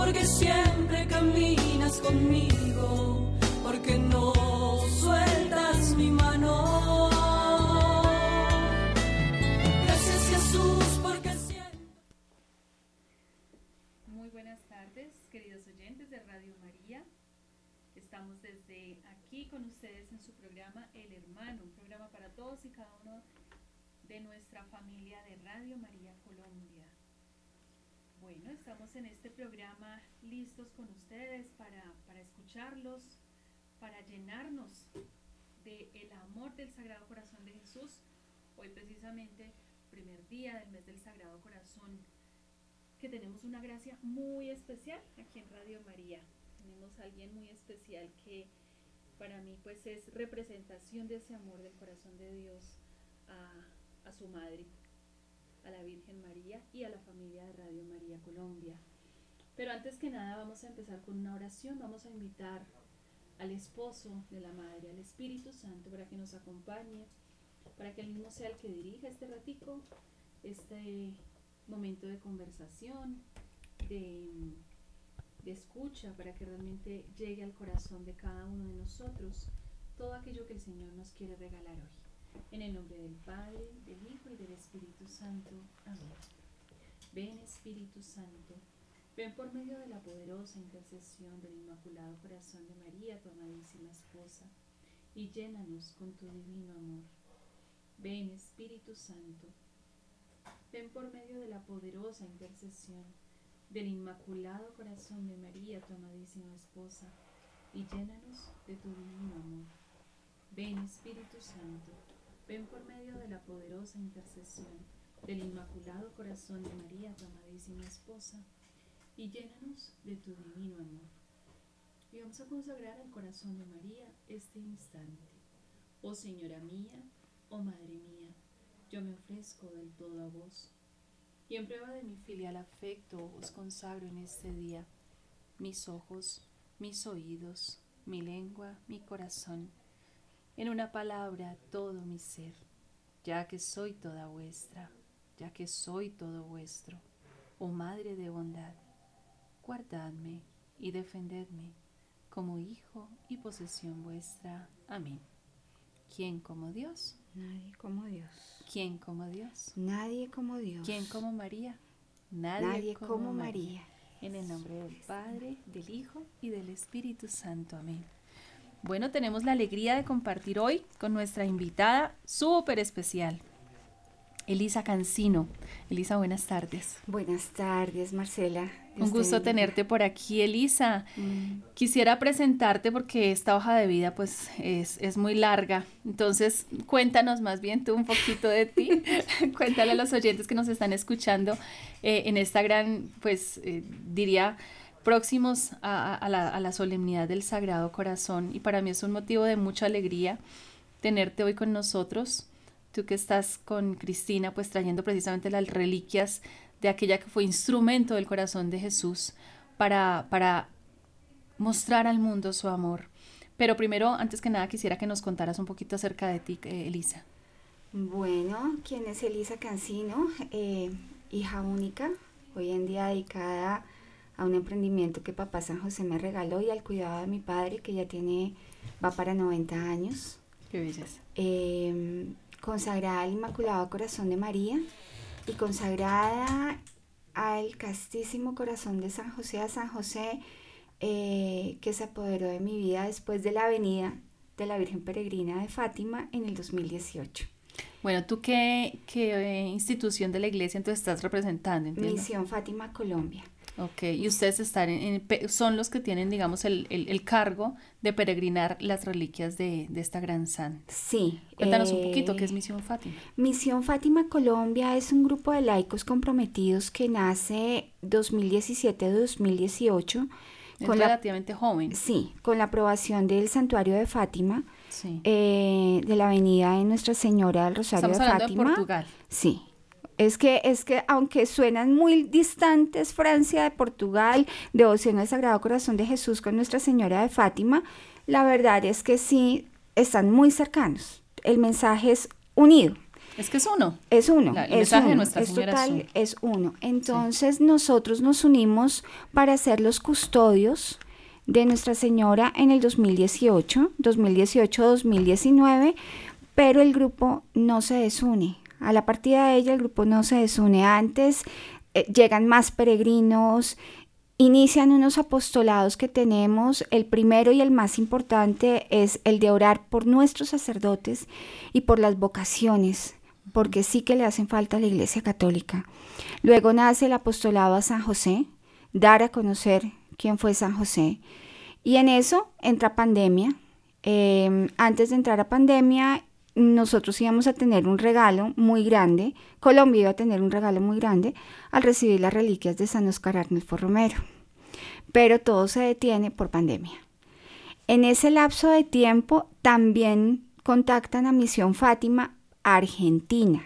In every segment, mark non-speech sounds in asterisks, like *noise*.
porque siempre caminas conmigo, porque no sueltas mi mano. Gracias Jesús, porque siempre... Muy buenas tardes, queridos oyentes de Radio María. Estamos desde aquí con ustedes en su programa El Hermano, un programa para todos y cada uno de nuestra familia de Radio María Colombia. Bueno, estamos en este programa listos con ustedes para, para escucharlos, para llenarnos del el amor del Sagrado Corazón de Jesús. Hoy precisamente, primer día del mes del Sagrado Corazón, que tenemos una gracia muy especial aquí en Radio María. Tenemos a alguien muy especial que para mí pues es representación de ese amor del corazón de Dios a, a su madre, a la Virgen María y a la familia de Radio María Colombia. Pero antes que nada vamos a empezar con una oración, vamos a invitar al esposo de la Madre, al Espíritu Santo, para que nos acompañe, para que él mismo sea el que dirija este ratico, este momento de conversación, de, de escucha, para que realmente llegue al corazón de cada uno de nosotros todo aquello que el Señor nos quiere regalar hoy. En el nombre del Padre, del Hijo y del Espíritu Santo. Amén. Ven Espíritu Santo, ven por medio de la poderosa intercesión del Inmaculado Corazón de María, tu amadísima esposa, y llénanos con tu divino amor. Ven Espíritu Santo, ven por medio de la poderosa intercesión del Inmaculado Corazón de María, tu amadísima esposa, y llénanos de tu divino amor. Ven Espíritu Santo, Ven por medio de la poderosa intercesión del Inmaculado Corazón de María, tu amadísima esposa, y llénanos de tu divino amor. Y vamos a consagrar al corazón de María este instante. Oh Señora mía, oh Madre mía, yo me ofrezco del todo a vos. Y en prueba de mi filial afecto os consagro en este día mis ojos, mis oídos, mi lengua, mi corazón en una palabra todo mi ser, ya que soy toda vuestra, ya que soy todo vuestro, oh Madre de bondad, guardadme y defendedme como hijo y posesión vuestra. Amén. ¿Quién como Dios? Nadie como Dios. ¿Quién como Dios? Nadie como Dios. ¿Quién como María? Nadie, como, María. En el nombre del Padre, del Hijo y del Espíritu Santo. Amén. Bueno, tenemos la alegría de compartir hoy con nuestra invitada súper especial, Elisa Cancino. Elisa, buenas tardes. Buenas tardes, Marcela. Un gusto tenerte por aquí, Elisa. Mm. Quisiera presentarte porque esta hoja de vida pues es, muy larga. Entonces, cuéntanos más bien tú un poquito de ti. *laughs* *laughs* Cuéntale a los oyentes que nos están escuchando eh, en esta gran, pues eh, diría próximos a, la, solemnidad del Sagrado Corazón y para mí es un motivo de mucha alegría tenerte hoy con nosotros. Tú que estás con Cristina, pues trayendo precisamente las reliquias de aquella que fue instrumento del corazón de Jesús para, para mostrar al mundo su amor. Pero primero, antes que nada, quisiera que nos contaras un poquito acerca de ti, eh, Elisa. Bueno, ¿quién es Elisa Cancino? Eh, hija única, hoy en día dedicada a un emprendimiento que papá San José me regaló y al cuidado de mi padre que ya tiene, va para 90 años. Qué belleza. Em, consagrada al Inmaculado Corazón de María y consagrada al castísimo corazón de San José, a San José eh, que se apoderó de mi vida después de la venida de la Virgen Peregrina de Fátima en el 2018. Bueno, ¿tú qué, qué eh, institución de la iglesia entonces estás representando? Misión Fátima Colombia. Ok, y ustedes están en, son los que tienen, digamos, el, el, cargo de peregrinar las reliquias de, de esta gran santa. Sí. Cuéntanos un poquito, ¿qué es eh, Misión Fátima? Misión Fátima Colombia es un grupo de laicos comprometidos que nace 2017-2018. Es relativamente joven. Sí, con la aprobación del Santuario de Fátima, eh, de la Avenida de Nuestra Señora del Rosario de Fátima. De Portugal. Sí, es que, es que aunque suenan muy distantes Francia de Portugal, devoción al Sagrado Corazón de Jesús con Nuestra Señora de Fátima, la verdad es que sí están muy cercanos. El mensaje es unido. Es que es uno. Es uno. La- el es mensaje de Nuestra es Señora es total, uno. es uno. Entonces nosotros nos unimos para ser los custodios de Nuestra Señora en el 2018, 2018-2019, pero el grupo no se desune. A la partida de ella el grupo no se desune. Antes eh, llegan más peregrinos, inician unos apostolados que tenemos. El primero y el más importante es el de orar por nuestros sacerdotes y por las vocaciones, porque sí que le hacen falta a la Iglesia Católica. Luego nace el apostolado a San José, dar a conocer quién fue San José. Y en eso entra pandemia. Eh, antes de entrar a pandemia, nosotros íbamos a tener un regalo muy grande, Colombia iba a tener un regalo muy grande al recibir las reliquias de San Oscar Arnulfo Romero. Pero todo se detiene por pandemia. En ese lapso de tiempo también contactan a Misión Fátima Argentina.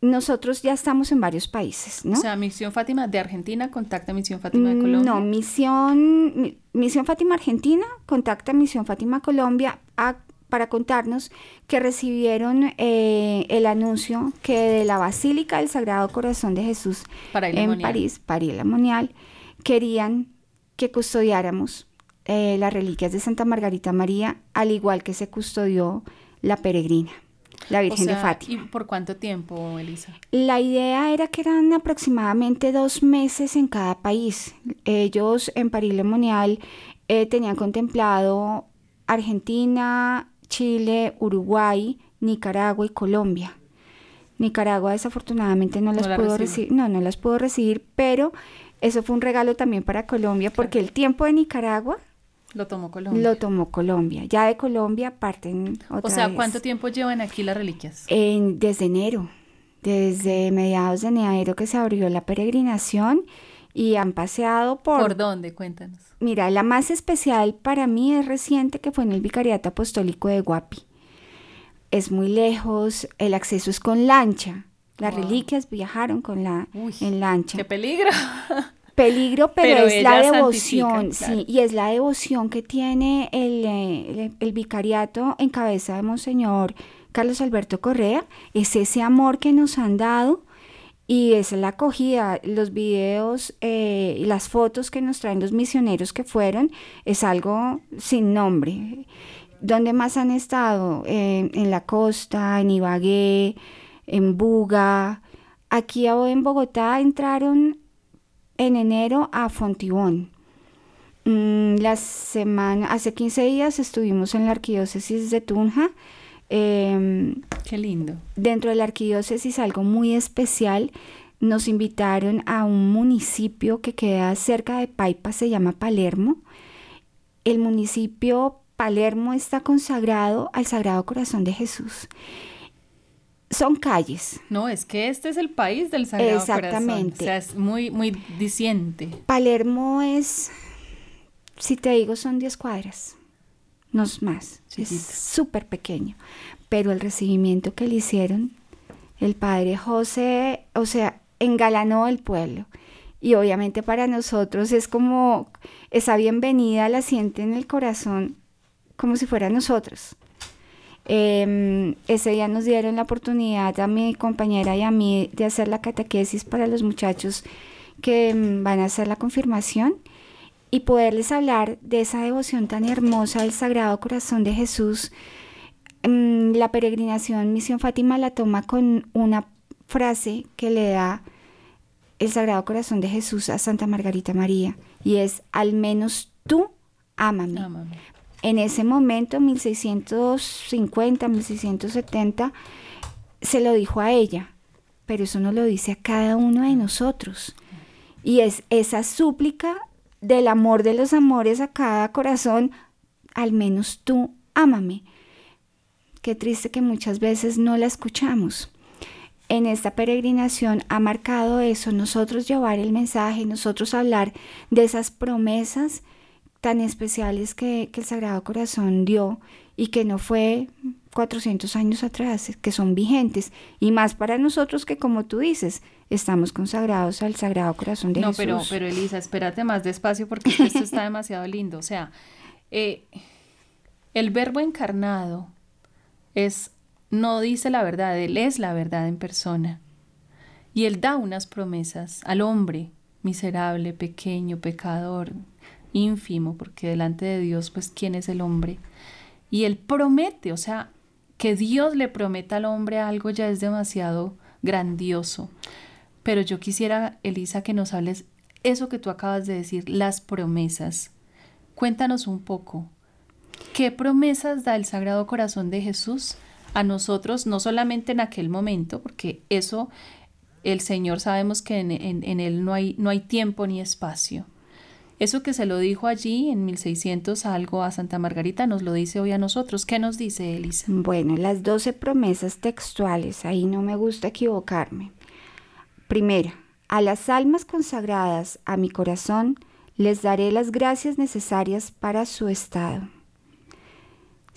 Nosotros ya estamos en varios países, ¿no? O sea, Misión Fátima de Argentina contacta a Misión Fátima de Colombia. No, Misión, Mi- Misión Fátima Argentina contacta a Misión Fátima Colombia a- para contarnos que recibieron eh, el anuncio que de la Basílica del Sagrado Corazón de Jesús en Monial. París, París Monial, querían que custodiáramos eh, las reliquias de Santa Margarita María, al igual que se custodió la peregrina, la O Virgen de Fátima. ¿Y por cuánto tiempo, Elisa? La idea era que eran aproximadamente dos meses en cada país. Ellos en París Le Monial eh, tenían contemplado Argentina, Chile, Uruguay, Nicaragua y Colombia. Nicaragua desafortunadamente no las la pudo recibir, no, no las pudo recibir, pero eso fue un regalo también para Colombia porque el tiempo de Nicaragua Lo tomó Colombia. lo tomó Colombia. Ya de Colombia parten otra o sea, vez. ¿cuánto tiempo llevan aquí las reliquias? En- desde enero, desde mediados de enero que se abrió la peregrinación y han paseado por... ¿Por dónde? Cuéntanos. Mira, la más especial para mí es reciente que fue en el Vicariato Apostólico de Guapi. Es muy lejos, el acceso es con lancha. Las Wow. reliquias viajaron con la, Uy, en lancha. ¡Qué peligro! *laughs* Peligro, pero, Pero es la devoción, sí, y es la devoción que tiene el, eh, el- el vicariato en cabeza de Monseñor Carlos Alberto Correa, es ese amor que nos han dado y es la acogida, los videos eh, y las fotos que nos traen los misioneros que fueron, es algo sin nombre. ¿Dónde más han estado? En la costa, en Ibagué, en Buga. Aquí en Bogotá entraron en enero a Fontibón. Mm, la semana, hace 15 días estuvimos en la arquidiócesis de Tunja. Em, ¡Qué lindo! dentro de la arquidiócesis algo muy especial. Nos invitaron a un municipio que queda cerca de Paipa, se llama Palermo. El municipio Palermo está consagrado al Sagrado Corazón de Jesús. Son calles. No, es que este es el país del Sagrado Corazón. Exactamente. O sea, es muy, muy diciente. Palermo es, si te digo, son 10 cuadras, no es más, es súper pequeño, pero el recibimiento que le hicieron, el padre José, o sea, engalanó el pueblo. Y obviamente para nosotros es como esa bienvenida la siente en el corazón como si fuera nosotros. Em, ese día nos dieron la oportunidad a mi compañera y a mí de hacer la catequesis para los muchachos que mm, van a hacer la confirmación y poderles hablar de esa devoción tan hermosa del Sagrado Corazón de Jesús. Mm, La peregrinación Misión Fátima la toma con una frase que le da el Sagrado Corazón de Jesús a Santa Margarita María y es al menos tú ámame. Ámame. En ese momento, 1650, 1670, se lo dijo a ella, pero eso no lo dice a cada uno de nosotros. Y es esa súplica del amor de los amores a cada corazón, al menos tú ámame. Qué triste que muchas veces no la escuchamos. En esta peregrinación ha marcado eso, nosotros llevar el mensaje, nosotros hablar de esas promesas tan especiales que, que el Sagrado Corazón dio y que no fue 400 años atrás, que son vigentes y más para nosotros que como tú dices, estamos consagrados al Sagrado Corazón de no, Jesús. pero, pero Elisa, espérate más despacio porque es que esto está demasiado lindo. O sea, eh, el verbo encarnado es no dice la verdad, Él es la verdad en persona. Y Él da unas promesas al hombre miserable, pequeño, pecador, ínfimo, porque delante de Dios, pues, ¿quién es el hombre? Y Él promete, o sea, que Dios le prometa al hombre algo ya es demasiado grandioso. Pero yo quisiera, Elisa, que nos hables eso que tú acabas de decir, las promesas. Cuéntanos un poco. ¿Qué promesas da el Sagrado Corazón de Jesús a nosotros, no solamente en aquel momento, porque eso el Señor sabemos que en, en, Él no hay, no hay tiempo ni espacio. Eso que se lo dijo allí en 1600 algo a Santa Margarita nos lo dice hoy a nosotros. ¿Qué nos dice Elisa? Bueno, las doce promesas textuales, ahí no me gusta equivocarme. Primera, a las almas consagradas a mi corazón les daré las gracias necesarias para su estado.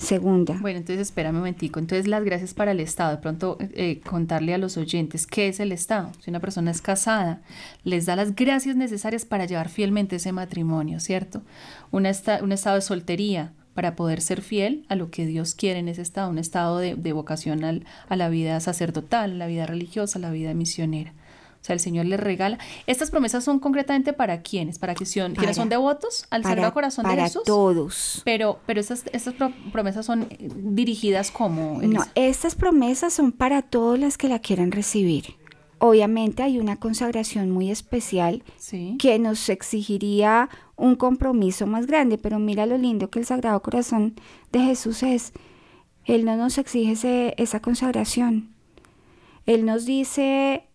Segunda. Bueno, entonces espera un momentico. Entonces las gracias para el Estado. De pronto eh, contarle a los oyentes qué es el Estado. Si una persona es casada, les da las gracias necesarias para llevar fielmente ese matrimonio, ¿cierto? un estado de soltería para poder ser fiel a lo que Dios quiere en ese estado, un estado de, vocación a la vida sacerdotal, a la vida religiosa, a la vida misionera. O sea, el Señor les regala. Estas promesas son concretamente para quiénes, para, que son, quienes son devotos al Sagrado Corazón de Jesús. Para todos. Pero, pero estas, estas promesas son eh, dirigidas como. No, estas promesas son para todas las que la quieran recibir. Obviamente hay una consagración muy especial que nos exigiría un compromiso más grande, pero mira lo lindo que el Sagrado Corazón de Jesús es. Él no nos exige esa consagración. Él nos dice,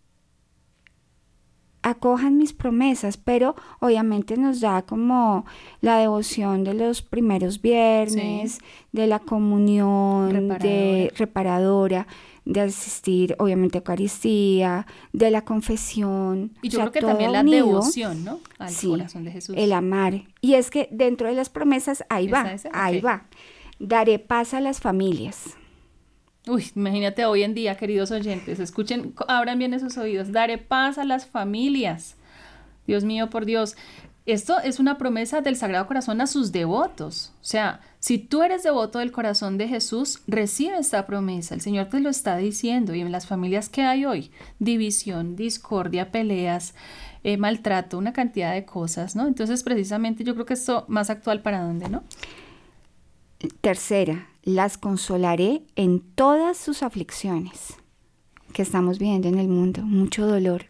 acojan mis promesas, pero obviamente nos da como la devoción de los primeros viernes, de la comunión, reparadora. de reparadora, de asistir obviamente a Eucaristía, de la confesión. Y yo creo que también la devoción, ¿no? Al corazón de Jesús. El amar. Y es que dentro de las promesas, ahí va, ahí va. Daré paz a las familias. Uy, imagínate hoy en día, queridos oyentes, escuchen, abran bien esos oídos, daré paz a las familias. Dios mío, por Dios. Esto es una promesa del Sagrado Corazón a sus devotos. O sea, si tú eres devoto del corazón de Jesús, recibe esta promesa. El Señor te lo está diciendo. Y en las familias que hay hoy, división, discordia, peleas, eh, maltrato, una cantidad de cosas, ¿no? Entonces, precisamente yo creo que esto más actual para dónde, ¿no? Tercera, las consolaré en todas sus aflicciones que estamos viviendo en el mundo, mucho dolor.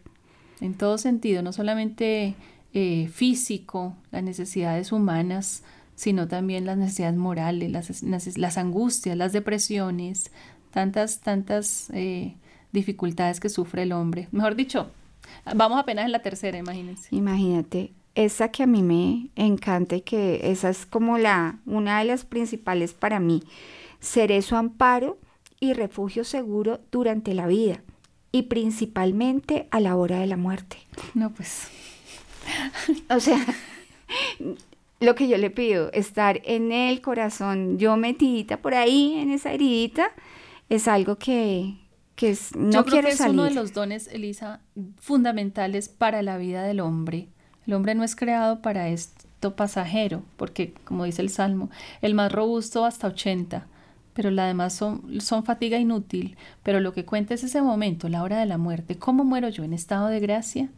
En todo sentido, no solamente eh, físico, las necesidades humanas, sino también las necesidades morales, las, angustias, las depresiones, tantas, tantas eh, dificultades que sufre el hombre. Mejor dicho, vamos apenas en la tercera, imagínense. Imagínate, esa que a mí me encanta y que esa es como la una de las principales para mí. Seré su amparo y refugio seguro durante la vida y principalmente a la hora de la muerte. No, pues. *laughs* o sea, lo que yo le pido, estar en el corazón, yo metidita por ahí en esa heridita, es algo que, que es, no yo creo que es uno de los dones, Elisa, fundamentales para la vida del hombre el hombre no es creado para esto pasajero, porque como dice el Salmo, el más robusto hasta 80, pero la demás son, fatiga inútil, pero lo que cuenta es ese momento, la hora de la muerte. ¿Cómo muero yo en estado de gracia?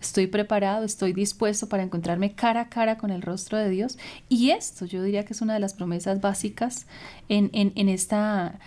Estoy preparado, estoy dispuesto para encontrarme cara a cara con el rostro de Dios. Y esto yo diría que es una de las promesas básicas en, en, en esta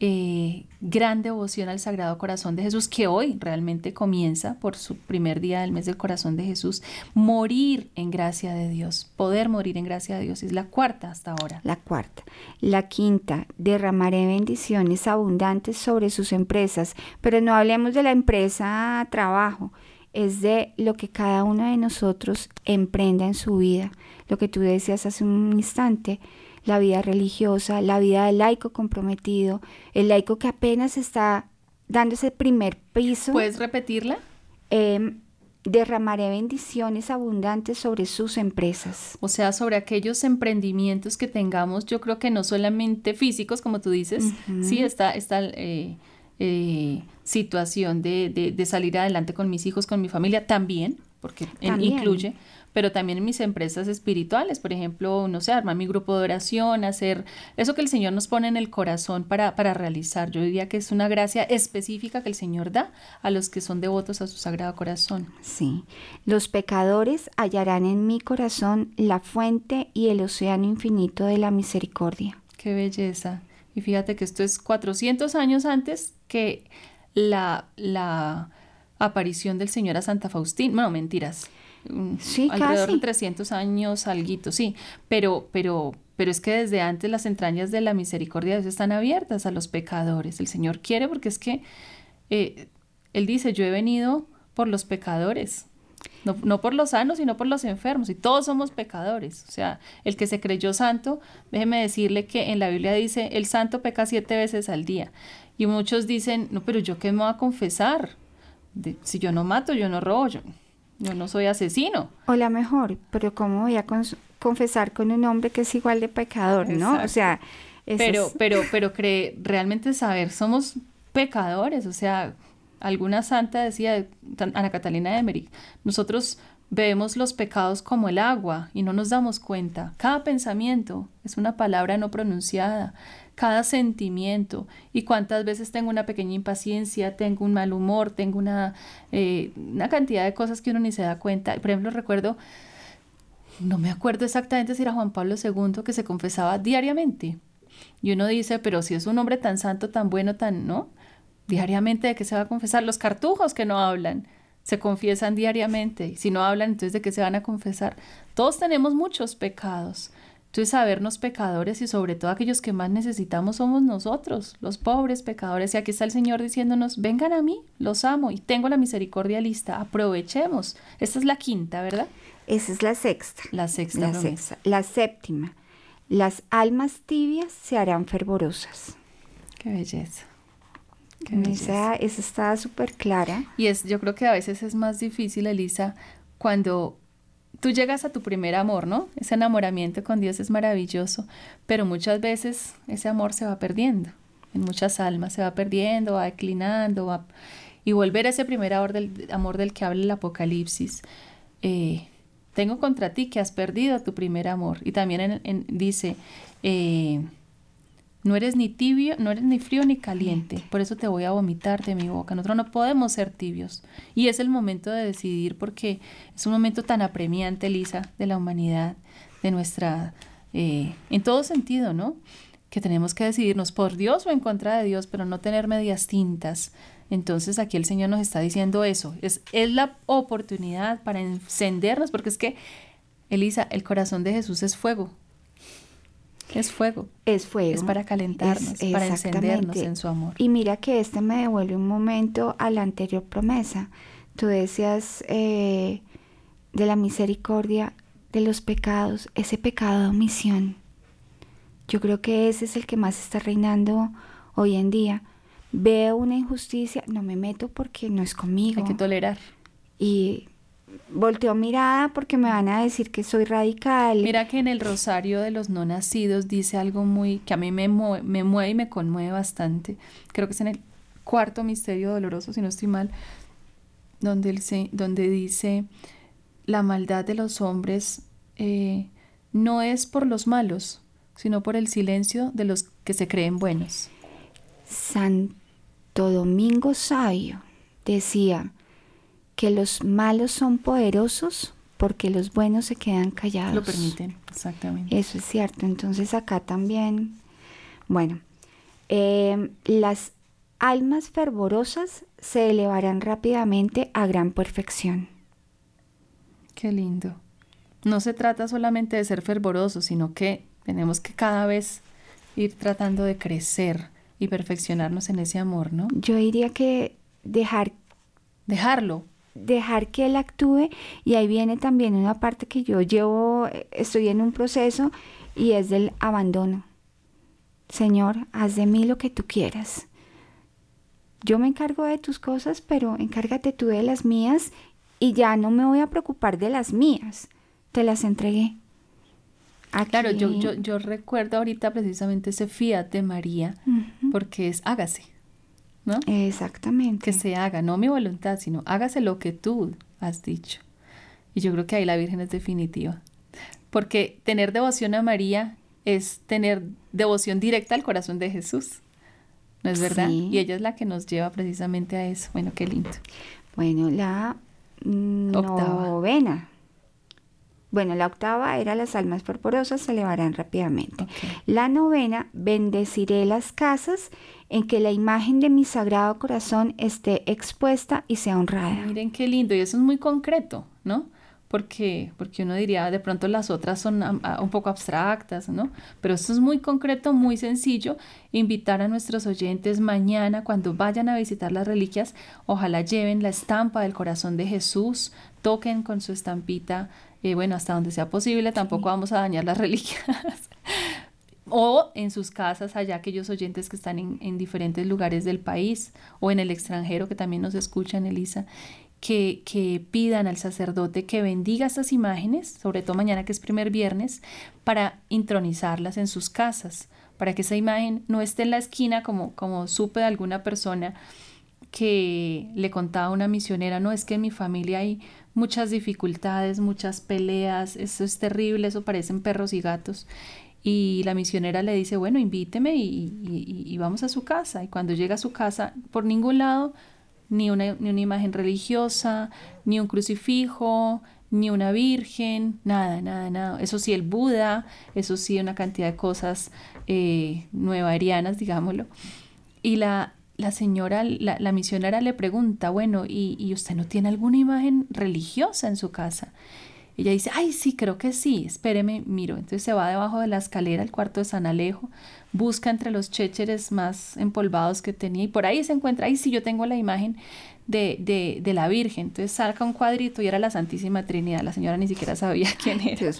eh, gran devoción al Sagrado Corazón de Jesús, que hoy realmente comienza por su primer día del mes del Corazón de Jesús, morir en gracia de Dios, poder morir en gracia de Dios, es la cuarta hasta ahora. La cuarta. La quinta, derramaré bendiciones abundantes sobre sus empresas, pero no hablemos de la empresa trabajo, es de lo que cada uno de nosotros emprenda en su vida, lo que tú decías hace un instante la vida religiosa, la vida del laico comprometido, el laico que apenas está dando ese primer piso. ¿Puedes repetirla? Em, derramaré bendiciones abundantes sobre sus empresas. O sea, sobre aquellos emprendimientos que tengamos, yo creo que no solamente físicos, como tú dices, sí, está, está eh, eh, situación de, de, salir adelante con mis hijos, con mi familia, también, porque También. incluye, pero también en mis empresas espirituales, por ejemplo, no sé, armar mi grupo de oración, hacer eso que el Señor nos pone en el corazón para, para realizar. Yo diría que es una gracia específica que el Señor da a los que son devotos a su sagrado corazón. Sí. Los pecadores hallarán en mi corazón la fuente y el océano infinito de la misericordia. Qué belleza. Y fíjate que esto es 400 años antes que la, la aparición del Señor a Santa Faustina. Bueno, mentiras. Mm, Sí, Alrededor casi. de 300 años, alguito, sí. Pero, pero, pero es que desde antes las entrañas de la misericordia de Dios están abiertas a los pecadores. El Señor quiere porque es que eh, Él dice, yo he venido por los pecadores. No, no por los sanos, sino por los enfermos. Y todos somos pecadores. O sea, el que se creyó santo, déjeme decirle que en la Biblia dice, el santo peca siete veces al día. Y muchos dicen, no, pero yo qué me voy a confesar. De- si yo no mato, yo no robo, yo, yo no soy asesino. O la mejor, pero ¿cómo voy a confesar con un hombre que es igual de pecador, no? O sea, Pero, es- pero, pero cree, realmente saber, somos pecadores, o sea, alguna santa decía, Ana Catalina de Emmerich, nosotros vemos los pecados como el agua y no nos damos cuenta. Cada pensamiento es una palabra no pronunciada, cada sentimiento. Y cuántas veces tengo una pequeña impaciencia, tengo un mal humor, tengo una, eh, una cantidad de cosas que uno ni se da cuenta. Por ejemplo, recuerdo no me acuerdo exactamente si era Juan Pablo II que se confesaba diariamente. Y uno dice, pero si es un hombre tan santo, tan bueno, tan, ¿no? Diariamente de qué se va a confesar. Los cartujos que no hablan se confiesan diariamente. Si no hablan, entonces de qué se van a confesar. Todos tenemos muchos pecados. Entonces, sabernos pecadores y sobre todo aquellos que más necesitamos somos nosotros, los pobres pecadores. Y aquí está el Señor diciéndonos, vengan a mí, los amo y tengo la misericordia lista, aprovechemos. Esta es la quinta, ¿verdad? esa es la sexta. La sexta La sexta. La séptima. Las almas tibias se harán fervorosas. Qué belleza. Qué belleza. Esa, esa está súper clara. Y es, yo creo que a veces es más difícil, Elisa, cuando tú llegas a tu primer amor, ¿no? Ese enamoramiento con Dios es maravilloso, pero muchas veces ese amor se va perdiendo. En muchas almas se va perdiendo, va declinando, va... y volver a ese primer amor del, amor del que habla el Apocalipsis. eh, tengo contra ti que has perdido tu primer amor. Y también dice, eh, no eres ni tibio, no eres ni frío ni caliente, por eso te voy a vomitar de mi boca. Nosotros no podemos ser tibios. Y es el momento de decidir porque es un momento tan apremiante, Lisa, de la humanidad, de nuestra, eh, en todo sentido, ¿no? Que tenemos que decidirnos por Dios o en contra de Dios, pero no tener medias tintas. Entonces aquí el Señor nos está diciendo eso. Es, es la oportunidad para encendernos, porque es que, Elisa, el corazón de Jesús es fuego. Es fuego. Es fuego. Es para calentarnos, para encendernos en su amor. Y mira que este me devuelve un momento a la anterior promesa. Tú decías eh, de la misericordia, de los pecados, ese pecado de omisión. Yo creo que ese es el que más está reinando hoy en día. Veo una injusticia, no me meto porque no es conmigo. Hay que tolerar. y volteo mirada porque me van a decir que soy radical. Mira que en el rosario de los no nacidos dice algo muy que a mí me, mue- me mueve y me conmueve bastante. Creo que es en el cuarto misterio doloroso, si no estoy mal, donde, él se- donde dice la maldad de los hombres eh, no es por los malos, sino por el silencio de los que se creen buenos. Santo Domingo Sabio decía que los malos son poderosos porque los buenos se quedan callados. Lo permiten, exactamente. Eso es cierto. Entonces acá también, bueno, eh, las almas fervorosas se elevarán rápidamente a gran perfección. Qué lindo. No se trata solamente de ser fervorosos, sino que tenemos que cada vez ir tratando de crecer y perfeccionarnos en ese amor, ¿no? Yo diría que dejar Dejarlo. Dejar que él actúe y ahí viene también una parte que yo llevo, estoy en un proceso y es del abandono. Señor, haz de mí lo que tú quieras. Yo me encargo de tus cosas, pero encárgate tú de las mías y ya no me voy a preocupar de las mías. Te las entregué. Claro, yo, yo, yo recuerdo ahorita precisamente ese fiat de María, porque es hágase, ¿no? Exactamente. Que se haga, no mi voluntad, sino hágase lo que tú has dicho. Y yo creo que ahí la Virgen es definitiva. Porque tener devoción a María es tener devoción directa al corazón de Jesús. ¿No es verdad? Sí. Y ella es la que nos lleva precisamente a eso. Bueno, qué lindo. Bueno, la Octava. novena. Bueno, la octava era las almas porporosas se elevarán rápidamente. La novena, bendeciré las casas en que la imagen de mi sagrado corazón esté expuesta y sea honrada. Miren qué lindo. Y eso es muy concreto, ¿no? Porque, porque uno diría, de pronto las otras son am- a- un poco abstractas, ¿no? Pero esto es muy concreto, muy sencillo. Invitar a nuestros oyentes mañana, cuando vayan a visitar las reliquias, ojalá lleven la estampa del corazón de Jesús, toquen con su estampita, eh, bueno, hasta donde sea posible, tampoco vamos a dañar las *laughs* reliquias. o en sus casas, allá aquellos oyentes que están en, en diferentes lugares del país o en el extranjero que también nos escuchan, Elisa, que, que pidan al sacerdote que bendiga estas imágenes, sobre todo mañana que es primer viernes, para intronizarlas en sus casas, para que esa imagen no esté en la esquina como, como supe de alguna persona que le contaba a una misionera, no es que en mi familia hay muchas dificultades, muchas peleas, eso es terrible, eso parecen perros y gatos. Y la misionera le dice, bueno, invíteme y, vamos a su casa. Y cuando llega a su casa, por ningún lado, ni una, ni una imagen religiosa, ni un crucifijo, ni una virgen, nada, nada, nada. Eso sí, el Buda, eso sí, una cantidad de cosas eh, nuevarianas, digámoslo. Y la, la señora, la, la misionera le pregunta, bueno, ¿y, ¿y usted no tiene alguna imagen religiosa en su casa? Ella dice, ay, sí, creo que sí, espéreme, miro. Entonces se va debajo de la escalera al cuarto de San Alejo, busca entre los chécheres más empolvados que tenía y por ahí se encuentra, ay, sí, yo tengo la imagen de, de, de la Virgen. Entonces saca un cuadrito y era la Santísima Trinidad. La señora ni siquiera sabía *laughs* quién era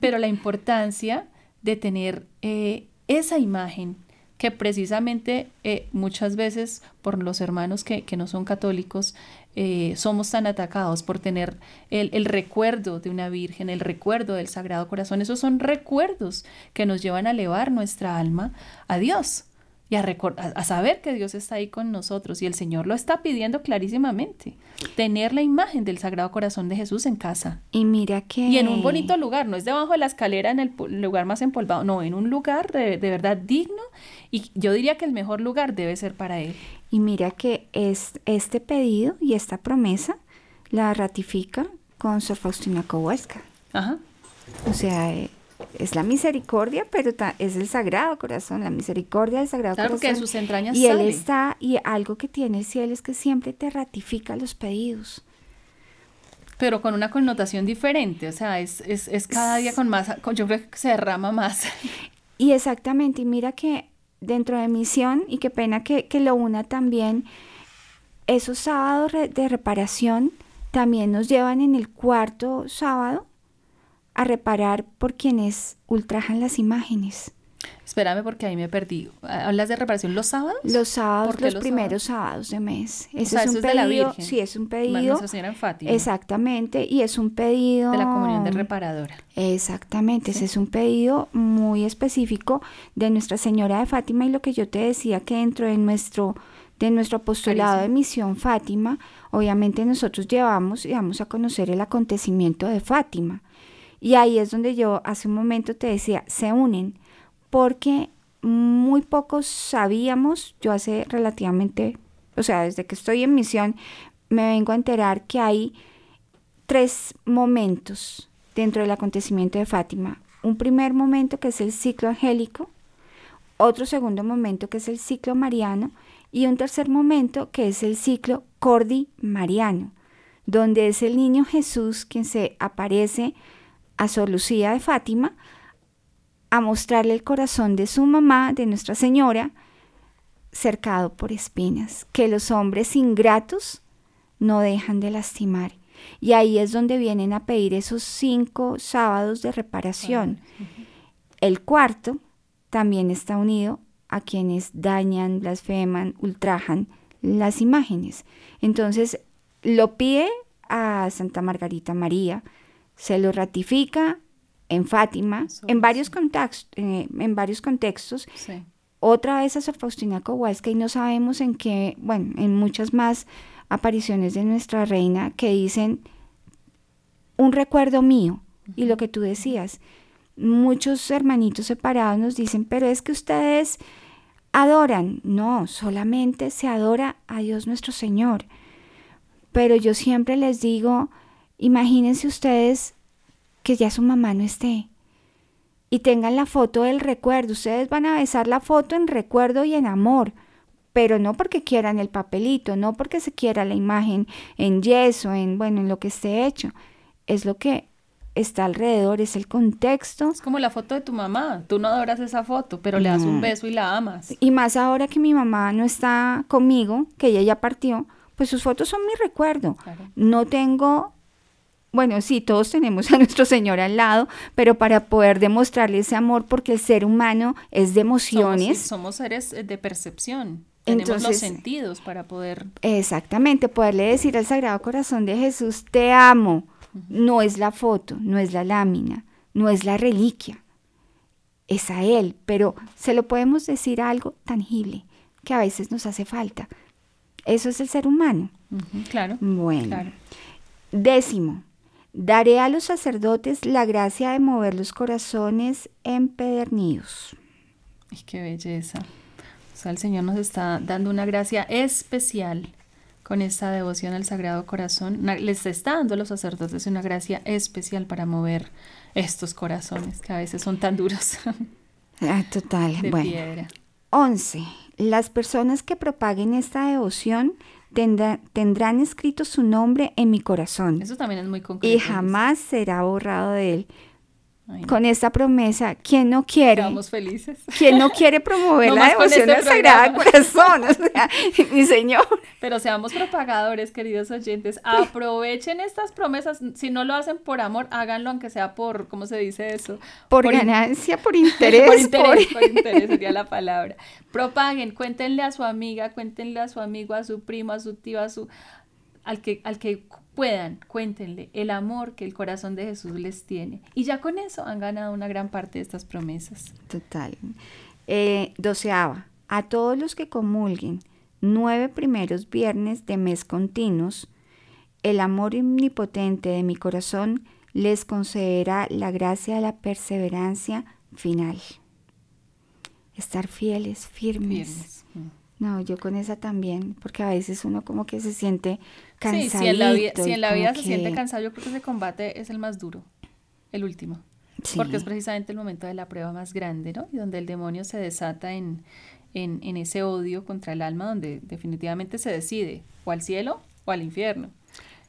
pero la importancia de tener eh, esa imagen que precisamente eh, muchas veces por los hermanos que, que no son católicos eh, somos tan atacados por tener el, el recuerdo de una virgen, el recuerdo del Sagrado Corazón. Esos son recuerdos que nos llevan a elevar nuestra alma a Dios y a, a- saber que Dios está ahí con nosotros y el Señor lo está pidiendo clarísimamente. Tener la imagen del Sagrado Corazón de Jesús en casa. Y mira que... Y en un bonito lugar, no es debajo de la escalera en el lugar más empolvado, no, en un lugar de, de verdad digno y yo diría que el mejor lugar debe ser para él. Y mira que es, este pedido y esta promesa la ratifica con Sor Faustina Kowalska. Ajá. O sea, eh, es la misericordia, pero es el Sagrado Corazón, la misericordia del Sagrado Claro, que Corazón. sus entrañas y él sale. está, y algo que tiene el cielo es que siempre te ratifica los pedidos. Pero con una connotación diferente, o sea, es, es, es cada día con más, con- yo creo que se derrama más. Y exactamente, y mira que dentro de misión, y qué pena que, que lo una también, esos sábados de reparación también nos llevan en el cuarto sábado a reparar por quienes ultrajan las imágenes. Espérame porque ahí me perdí. ¿Hablas de reparación los sábados? Los sábados, ¿Por qué los los primeros sábados? de mes. Ese sea, es un eso es de la pedido, Virgen. sí, es un pedido. Nuestra Señora en Fátima. Exactamente, y es un pedido De la comunión de reparadora. Exactamente, Sí. ese es un pedido muy específico de Nuestra Señora de Fátima y lo que yo te decía que dentro de nuestro de nuestro apostolado de misión Fátima, obviamente nosotros llevamos y vamos a conocer el acontecimiento de Fátima. Y ahí es donde yo hace un momento te decía, se unen, porque muy pocos sabíamos, yo hace relativamente, o sea, desde que estoy en misión, me vengo a enterar que hay tres momentos dentro del acontecimiento de Fátima. Un primer momento que es el ciclo angélico, otro segundo momento que es el ciclo mariano y un tercer momento que es el ciclo cordi mariano, donde es el niño Jesús quien se aparece a Sor Lucía de Fátima a mostrarle el corazón de su mamá, de Nuestra Señora, cercado por espinas, que los hombres ingratos no dejan de lastimar. Y ahí es donde vienen a pedir esos cinco sábados de reparación. El cuarto también está unido a quienes dañan, blasfeman, ultrajan las imágenes. Entonces, lo pide a Santa Margarita María, se lo ratifica en Fátima, Eso, en varios, sí. contextos, en varios contextos, Sí. otra vez a Sor Faustina Kowalska y no sabemos en qué, bueno, en muchas más apariciones de nuestra reina que dicen un recuerdo mío. Y lo que tú decías, muchos hermanitos separados nos dicen, pero es que ustedes adoran. No, solamente se adora a Dios nuestro Señor. Pero yo siempre les digo, imagínense ustedes que ya su mamá no esté y tengan la foto del recuerdo. Ustedes van a besar la foto en recuerdo y en amor, pero no porque quieran el papelito, no porque se quiera la imagen en yeso, en bueno, en lo que esté hecho. Es lo que está alrededor, es el contexto. Es como la foto de tu mamá. Tú no adoras esa foto, pero le das un beso y la amas. Y más ahora que mi mamá no está conmigo, que ella ya partió, pues sus fotos son mi recuerdo. Claro. No tengo, bueno, sí, todos tenemos *laughs* a nuestro Señor al lado, pero para poder demostrarle ese amor, porque el ser humano es de emociones. Somos, somos seres eh, de percepción. Tenemos los sentidos para poder. Exactamente, poderle decir al Sagrado Corazón de Jesús, te amo. No es la foto, no es la lámina, no es la reliquia, es a Él, pero se lo podemos decir a algo tangible que a veces nos hace falta. Eso es el ser humano. Claro. Bueno. Claro. Décimo, daré a los sacerdotes la gracia de mover los corazones empedernidos. Ay, qué belleza. O sea, el Señor nos está dando una gracia especial con esta devoción al Sagrado Corazón. Les está dando a los sacerdotes una gracia especial para mover estos corazones que a veces son tan duros *laughs* Ah, total. de bueno. piedra. 11. Las personas que propaguen esta devoción tendrá- tendrán escrito su nombre en mi corazón Eso también es muy concreto. y jamás será borrado de él. Ay, no. Con esta promesa, ¿quién no quiere? Quedamos felices. ¿Quién no quiere promover *laughs* No la devoción este al Sagrado. Corazón? O sea, *laughs* mi Señor. Pero seamos propagadores, queridos oyentes. Aprovechen estas promesas. Si no lo hacen por amor, háganlo aunque sea por, ¿cómo se dice eso? Por, ganancia, por *laughs* interés. por interés, por- por interés sería la palabra. Propaguen, cuéntenle a su amiga, cuéntenle a su amigo, a su primo, a su tío, a su al que al que puedan, cuéntenle el amor que el corazón de Jesús les tiene. Y ya con eso han ganado una gran parte de estas promesas. Total. Eh, doceava. A todos los que comulguen nueve primeros viernes de mes continuos, el amor omnipotente de mi corazón les concederá la gracia de la perseverancia final. Estar fieles, firmes. Viernes. Mm. No, yo con esa también, porque a veces uno como que se siente Sí, si en la, vida, si en la vida se siente cansado, yo creo que ese combate es el más duro, el último. Sí. Porque es precisamente el momento de la prueba más grande, ¿no? Y donde el demonio se desata en, en, en ese odio contra el alma, donde definitivamente se decide o al cielo o al infierno.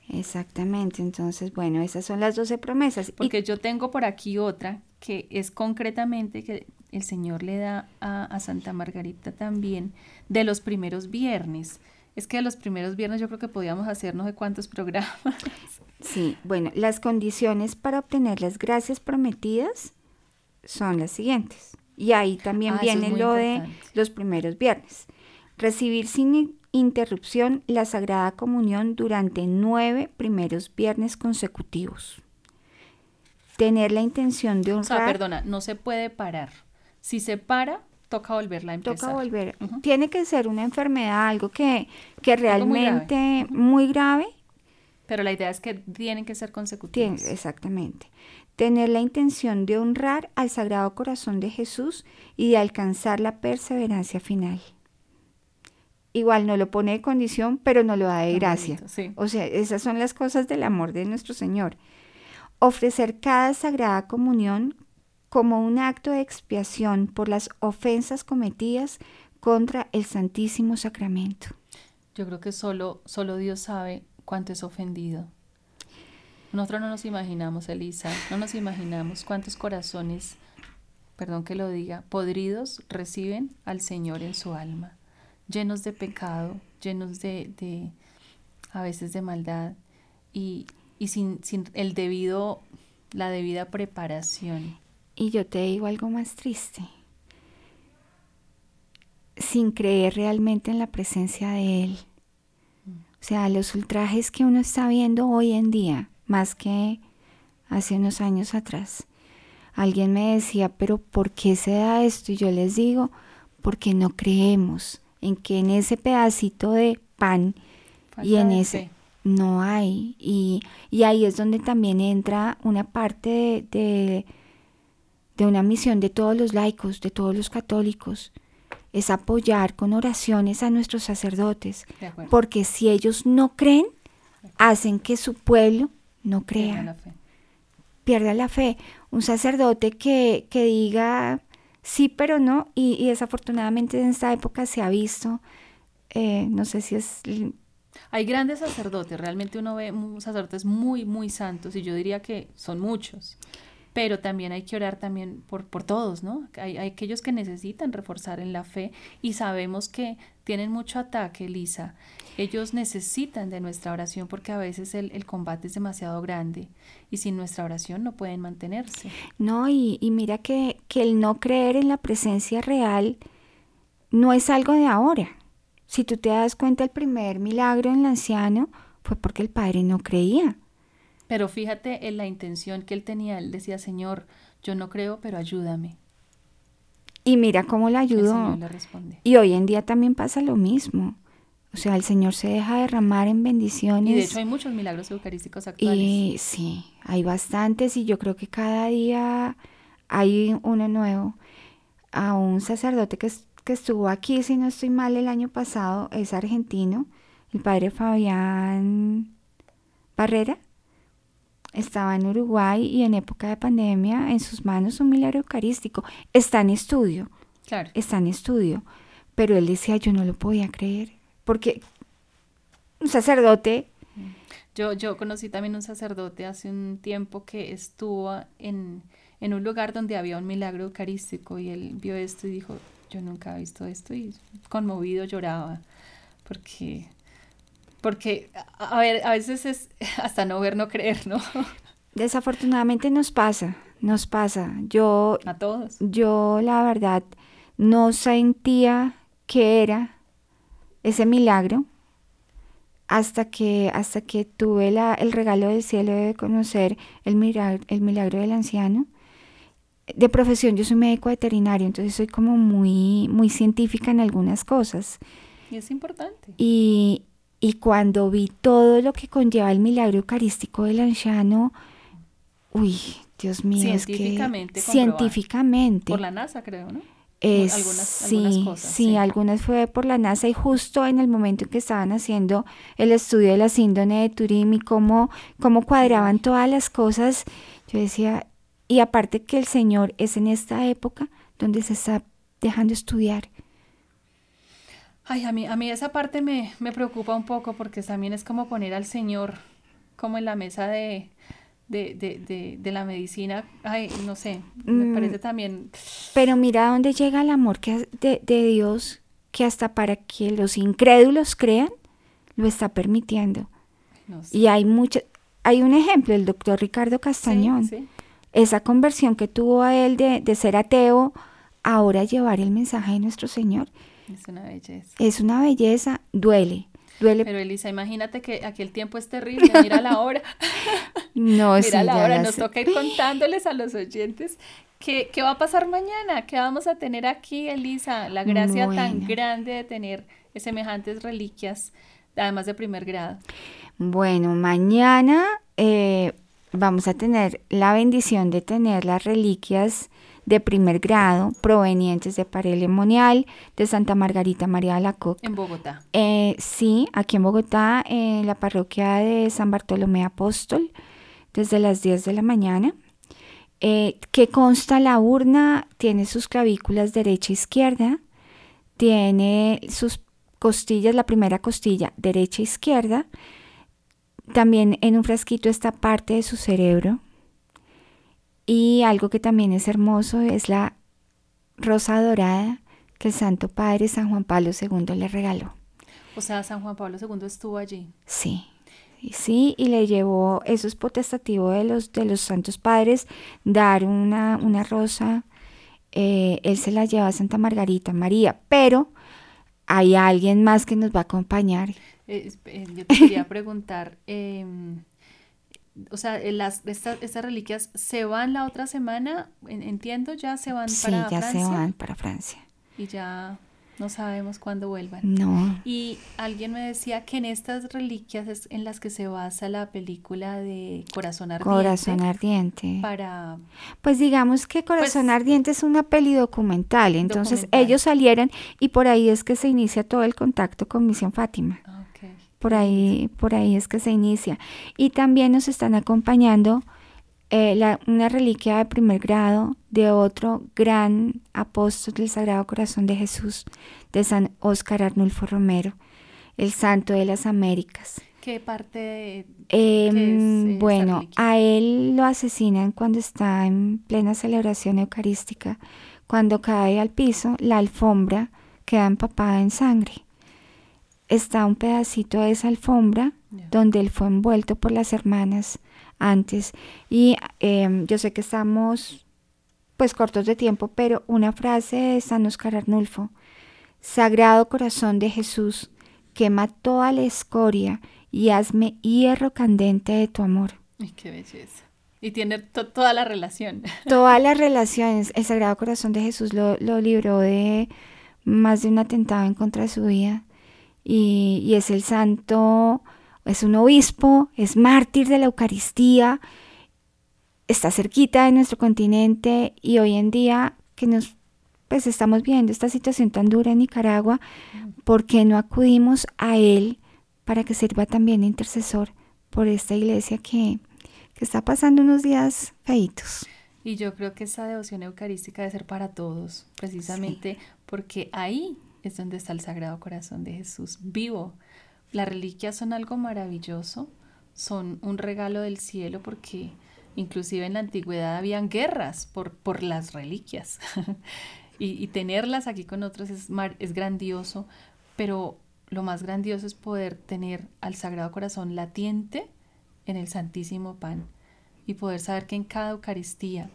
Exactamente, entonces, bueno, esas son las doce promesas. Y- Porque yo tengo por aquí otra que es concretamente que el Señor le da a, a Santa Margarita también de los primeros viernes. Es que los primeros viernes yo creo que podíamos hacer no sé cuántos programas. *laughs* Sí, bueno, las condiciones para obtener las gracias prometidas son las siguientes. Y ahí también Ah, es viene lo de los primeros viernes. Recibir sin in- interrupción la Sagrada Comunión durante nueve primeros viernes consecutivos. Tener la intención de O honrar. sea, perdona, no se puede parar. Si se para, toca volverla a empezar. Toca volver. Tiene que ser una enfermedad, algo que, que Algo muy grave. realmente muy grave. Pero la idea es que tienen que ser Tiene- consecutivos. exactamente. Tener la intención de honrar al Sagrado Corazón de Jesús y de alcanzar la perseverancia final. Igual no lo pone de condición, pero no lo da de gracia. bonito, sí. O sea, esas son las cosas del amor de nuestro Señor. Ofrecer cada Sagrada Comunión como un acto de expiación por las ofensas cometidas contra el Santísimo Sacramento. Yo creo que solo, solo Dios sabe cuánto es ofendido. Nosotros no nos imaginamos, Elisa, no nos imaginamos cuántos corazones, perdón que lo diga, podridos reciben al Señor en su alma, llenos de pecado, llenos de, de a veces de maldad y, y sin, sin el debido, la debida preparación. Y yo te digo algo más triste. Sin creer realmente en la presencia de Él. O sea, los ultrajes que uno está viendo hoy en día, más que hace unos años atrás. Alguien me decía, pero ¿por qué se da esto? Y yo les digo, porque no creemos en que en ese pedacito de pan y en ese fe. no hay. Y, y ahí es donde también entra una parte de, de, de una misión de todos los laicos, de todos los católicos, es apoyar con oraciones a nuestros sacerdotes, porque si ellos no creen, hacen que su pueblo no Pierda crea la fe. pierda la fe. Un sacerdote que, que diga sí, pero no, y, y desafortunadamente en esta época se ha visto, eh, no sé si es... Hay grandes sacerdotes, realmente uno ve sacerdotes muy, muy santos y yo diría que son muchos, pero también hay que orar también por, por todos, ¿no? Hay, hay aquellos que necesitan reforzar en la fe y sabemos que tienen mucho ataque, Lisa. Ellos necesitan de nuestra oración porque a veces el, el combate es demasiado grande y sin nuestra oración no pueden mantenerse. No, y, y mira que, que el no creer en la presencia real no es algo de ahora. Si tú te das cuenta, el primer milagro en el anciano fue porque el padre no creía. Pero fíjate en la intención que él tenía. Él decía, Señor, yo no creo, pero ayúdame. Y mira cómo le El ayudó. Señor le responde. Y hoy en día también pasa lo mismo. O sea, el Señor se deja derramar en bendiciones. Y de hecho hay muchos milagros eucarísticos actuales. Y sí, hay bastantes y yo creo que cada día hay uno nuevo. A un sacerdote que, que estuvo aquí, si no estoy mal, el año pasado, es argentino, el padre Fabián Barrera. Estaba en Uruguay y en época de pandemia en sus manos un milagro eucarístico. Está en estudio, Claro. está en estudio. Pero él decía, yo no lo podía creer. Porque un sacerdote Yo, yo conocí también un sacerdote hace un tiempo que estuvo en, en un lugar donde había un milagro eucarístico y él vio esto y dijo, yo nunca he visto esto y conmovido lloraba porque, porque a, ver, a veces es *laughs* hasta no ver, no creer, ¿no? Desafortunadamente nos pasa, nos pasa. Yo, A todos. yo la verdad no sentía que era ese milagro hasta que, hasta que tuve la, el regalo del cielo de conocer el milagro, el milagro del anciano. De profesión yo soy médico veterinario, entonces soy como muy, muy científica en algunas cosas. Y es importante. Y, y cuando vi todo lo que conlleva el milagro eucarístico del anciano, uy, Dios mío, es que Científicamente científicamente Por la NASA, creo, ¿no? es- algunas- sí, algunas cosas, sí, sí. algunas fue por la NASA y justo en el momento en que estaban haciendo el estudio de la síndrome de Turín y cómo, cómo cuadraban todas las cosas, yo decía, y aparte que el Señor es en esta época donde se está dejando estudiar. Ay, a mí, a mí esa parte me, me preocupa un poco porque también es como poner al Señor como en la mesa de, de, de, de, de la medicina. Ay, no sé, me Mm. parece también... Pero mira dónde llega el amor que, de, de Dios, que hasta para que los incrédulos crean, lo está permitiendo. No sé. Y hay mucho, hay un ejemplo, el doctor Ricardo Sí, Castañón, sí. esa conversión que tuvo a él de, de ser ateo, ahora llevar el mensaje de nuestro Señor, Es una belleza. es una belleza, duele, duele. Pero Elisa, imagínate que aquí el tiempo es terrible, mira la hora, *laughs* no, sí, mira la ya hora, la nos sé. toca ir contándoles a los oyentes qué, qué va a pasar mañana, qué vamos a tener aquí, Elisa, la gracia tan grande de tener semejantes reliquias, además de primer grado. Bueno, mañana eh, vamos a tener la bendición de tener las reliquias de primer grado provenientes de Parele Monial, de Santa Margarita María de la Coca. En Bogotá. Eh, sí, aquí en Bogotá, en la parroquia de San Bartolomé Apóstol, desde las 10 de la mañana. Eh, que consta la urna, tiene sus clavículas derecha e izquierda, tiene sus costillas, la primera costilla derecha e izquierda. También en un frasquito está parte de su cerebro. Y algo que también es hermoso es la rosa dorada que el Santo Padre San Juan Pablo II le regaló. O sea, San Juan Pablo II estuvo allí. Sí, sí, y le llevó, eso es potestativo de los, de los santos padres, dar una, una rosa, eh, él se la lleva a Santa Margarita María, pero hay alguien más que nos va a acompañar. Eh, eh, yo te quería preguntar, em, o sea, eh, las, estas, estas reliquias se van la otra semana, en- entiendo, ya se van Sí, para ya Francia se van para Francia. y ya No sabemos cuándo vuelvan. No. Y alguien me decía que en estas reliquias es en las que se basa la película de Corazón Ardiente. Corazón Ardiente. Para... Pues digamos que Corazón Pues- Ardiente es una peli documental, entonces Documental. ellos salieron y por ahí es que se inicia todo el contacto con Misión Fátima. ah. Por ahí, por ahí es que se inicia. Y también nos están acompañando eh, la- una reliquia de primer grado de otro gran apóstol del Sagrado Corazón de Jesús, de San Óscar Arnulfo Romero, el santo de las Américas. ¿Qué parte de... Em, es bueno, a él lo asesinan cuando está en plena celebración eucarística. Cuando cae al piso, la alfombra queda empapada en sangre. Está un pedacito de esa alfombra donde él fue envuelto por las hermanas antes. Y em, yo sé que estamos pues cortos de tiempo, pero una frase de San Oscar Arnulfo, Sagrado Corazón de Jesús, quema toda la escoria y hazme hierro candente de tu amor. Ay, qué belleza. Y tiene to- toda la relación. *laughs* Todas las relaciones, el Sagrado Corazón de Jesús lo, lo libró de más de un atentado en contra de su vida. Y, y es el santo, es un obispo, es mártir de la Eucaristía, está cerquita de nuestro continente y hoy en día que nos pues estamos viendo esta situación tan dura en Nicaragua, ¿por qué no acudimos a él para que sirva también de intercesor por esta iglesia que, que está pasando unos días feitos? Y yo creo que esa devoción eucarística debe ser para todos, precisamente porque ahí es donde está el Sagrado Corazón de Jesús vivo. Las reliquias son algo maravilloso, son un regalo del cielo porque inclusive en la antigüedad habían guerras por, por las reliquias. *laughs* y, tenerlas aquí con otros es, es grandioso, pero lo más grandioso es poder tener al Sagrado Corazón latiente en el Santísimo Pan y poder saber que en cada Eucaristía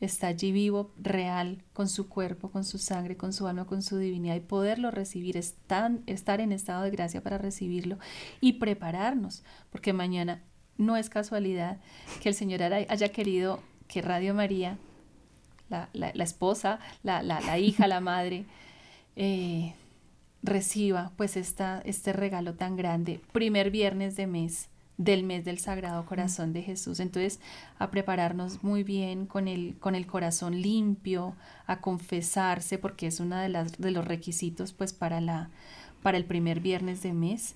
está allí vivo, real, con su cuerpo, con su sangre, con su alma, con su divinidad y poderlo recibir, estar, estar en estado de gracia para recibirlo y prepararnos, porque mañana no es casualidad que el Señor haya querido que Radio María, la, la- esposa, la, la- la hija, la madre, eh, reciba pues esta, este regalo tan grande, primer viernes de mes, del mes del Sagrado Corazón de Jesús. Entonces, a prepararnos muy bien con el, con el corazón limpio, a confesarse, porque es uno de, las, de los requisitos pues para, la, para el primer viernes de mes.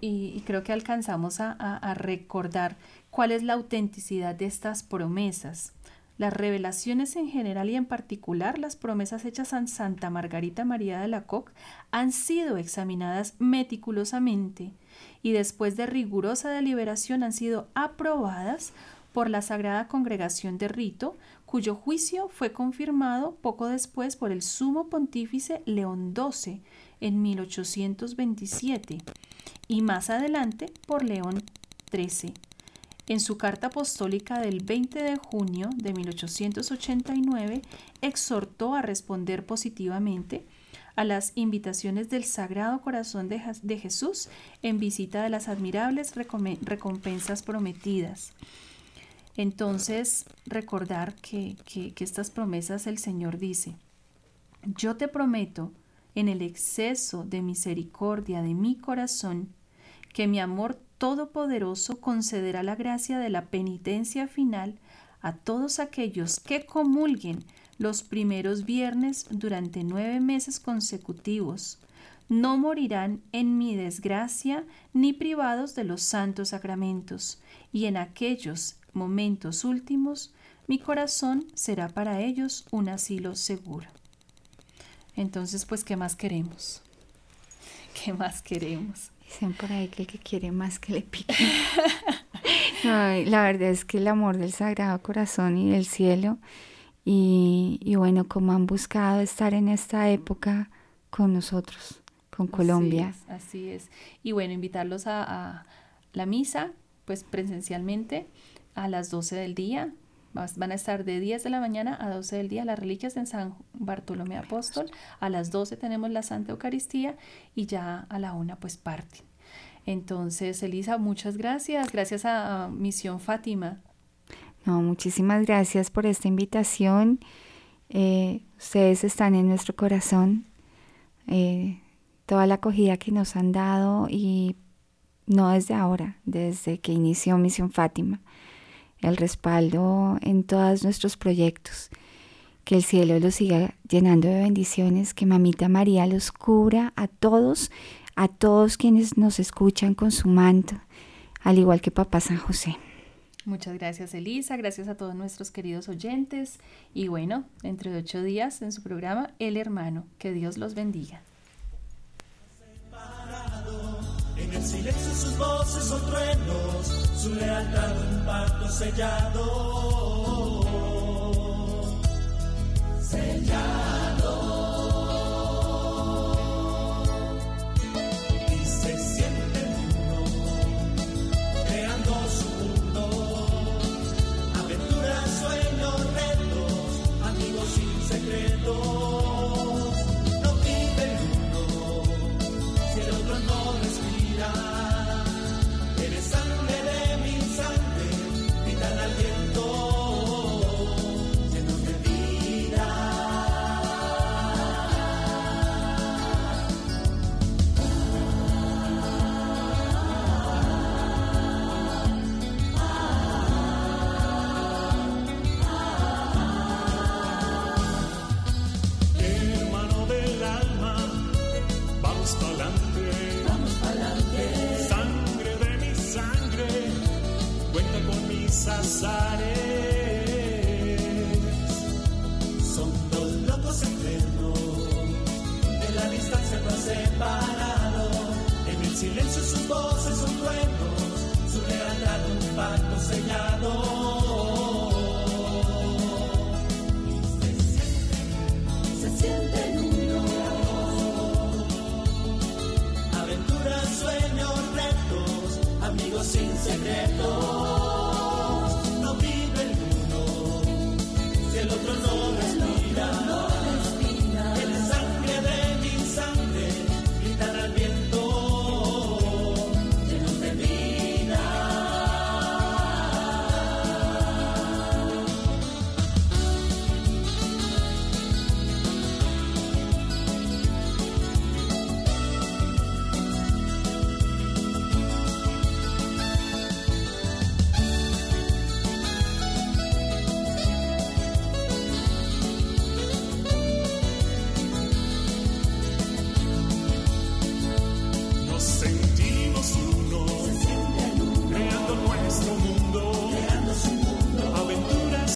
Y, y creo que alcanzamos a, a- a recordar cuál es la autenticidad de estas promesas. Las revelaciones en general y en particular las promesas hechas a Santa Margarita María de la Coque han sido examinadas meticulosamente y después de rigurosa deliberación han sido aprobadas por la Sagrada Congregación de Rito, cuyo juicio fue confirmado poco después por el sumo pontífice León XII en 1827 y más adelante por León XIII. En su carta apostólica del 20 de junio de 1889, exhortó a responder positivamente a las invitaciones del Sagrado Corazón de, Jesús en visita de las admirables recompensas prometidas. Entonces, recordar que- que estas promesas el Señor dice, yo te prometo, en el exceso de misericordia de mi corazón, que mi amor todopoderoso concederá la gracia de la penitencia final a todos aquellos que comulguen los primeros viernes durante nueve meses consecutivos. No morirán en mi desgracia ni privados de los santos sacramentos, y en aquellos momentos últimos mi corazón será para ellos un asilo seguro. Entonces, pues, ¿qué más queremos? *laughs* ¿Qué más queremos? Dicen por ahí que el que quiere más que le pique. *laughs* La verdad es que el amor del Sagrado Corazón y del cielo, y, y bueno, como han buscado estar en esta época con nosotros, con Colombia. Así es, así es. Y bueno, invitarlos a, a la misa, pues presencialmente a las 12 del día. Van a estar de 10 de la mañana a 12 del día las reliquias en San Bartolomé Apóstol. A las 12 tenemos la Santa Eucaristía y ya a la una pues parten. Entonces, Elisa, muchas gracias. Gracias a, a Misión Fátima. No, muchísimas gracias por esta invitación. Eh, ustedes están en nuestro corazón. eh, toda la acogida que nos han dado y no desde ahora, desde que inició Misión Fátima, el respaldo en todos nuestros proyectos. Que el cielo los siga llenando de bendiciones, que Mamita María los cubra a todos, a todos quienes nos escuchan con su manto, al igual que Papá San José. Muchas gracias Elisa, gracias a todos nuestros queridos oyentes y bueno, dentro de ocho días en su programa El Hermano, que Dios los bendiga. En el silencio sus voces truenos, su lealtad un sellado. Sellado. Silencio sus voces son truenos, su lealtad un pacto sellado. se sienten uno. Aventuras, sueños, retos, amigos sin secretos.